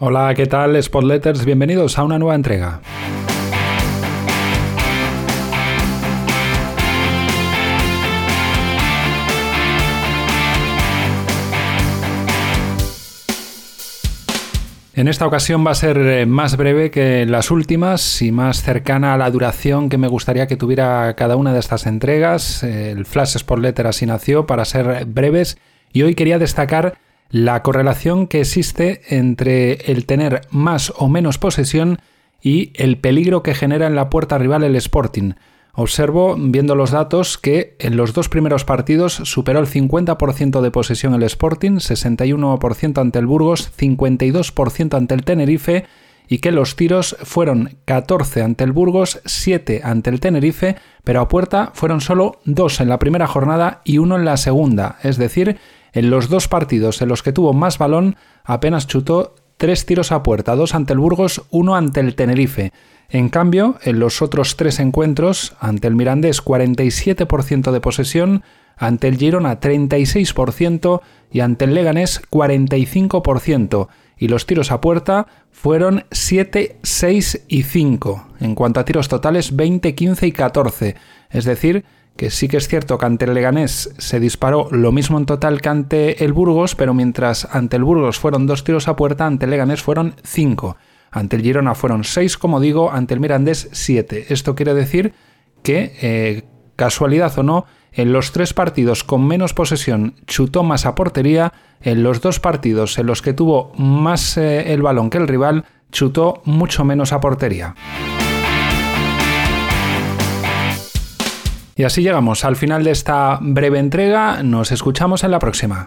Hola, ¿qué tal Spotletters? Bienvenidos a una nueva entrega. En esta ocasión va a ser eh, más breve que las últimas y más cercana a la duración que me gustaría que tuviera cada una de estas entregas. El Flash Sport Letter así nació para ser breves y hoy quería destacar la correlación que existe entre el tener más o menos posesión y el peligro que genera en la puerta rival el Sporting. Observo, viendo los datos, que en los dos primeros partidos superó el 50% de posesión el Sporting, 61% ante el Burgos, 52% ante el Tenerife y que los tiros fueron 14 ante el Burgos, 7 ante el Tenerife, pero a puerta fueron solo 2 en la primera jornada y 1 en la segunda, es decir, en los dos partidos en los que tuvo más balón apenas chutó 3 tiros a puerta, 2 ante el Burgos, 1 ante el Tenerife. En cambio, en los otros tres encuentros, ante el Mirandés 47% de posesión, ante el Girona 36% y ante el Leganés 45%. Y los tiros a puerta fueron 7, 6 y 5. En cuanto a tiros totales, 20, 15 y 14. Es decir, que sí que es cierto que ante el Leganés se disparó lo mismo en total que ante el Burgos, pero mientras ante el Burgos fueron dos tiros a puerta, ante el Leganés fueron 5. Ante el Girona fueron 6, como digo, ante el Mirandés 7. Esto quiere decir que, eh, casualidad o no, en los tres partidos con menos posesión chutó más a portería, en los dos partidos en los que tuvo más eh, el balón que el rival, chutó mucho menos a portería. Y así llegamos al final de esta breve entrega, nos escuchamos en la próxima.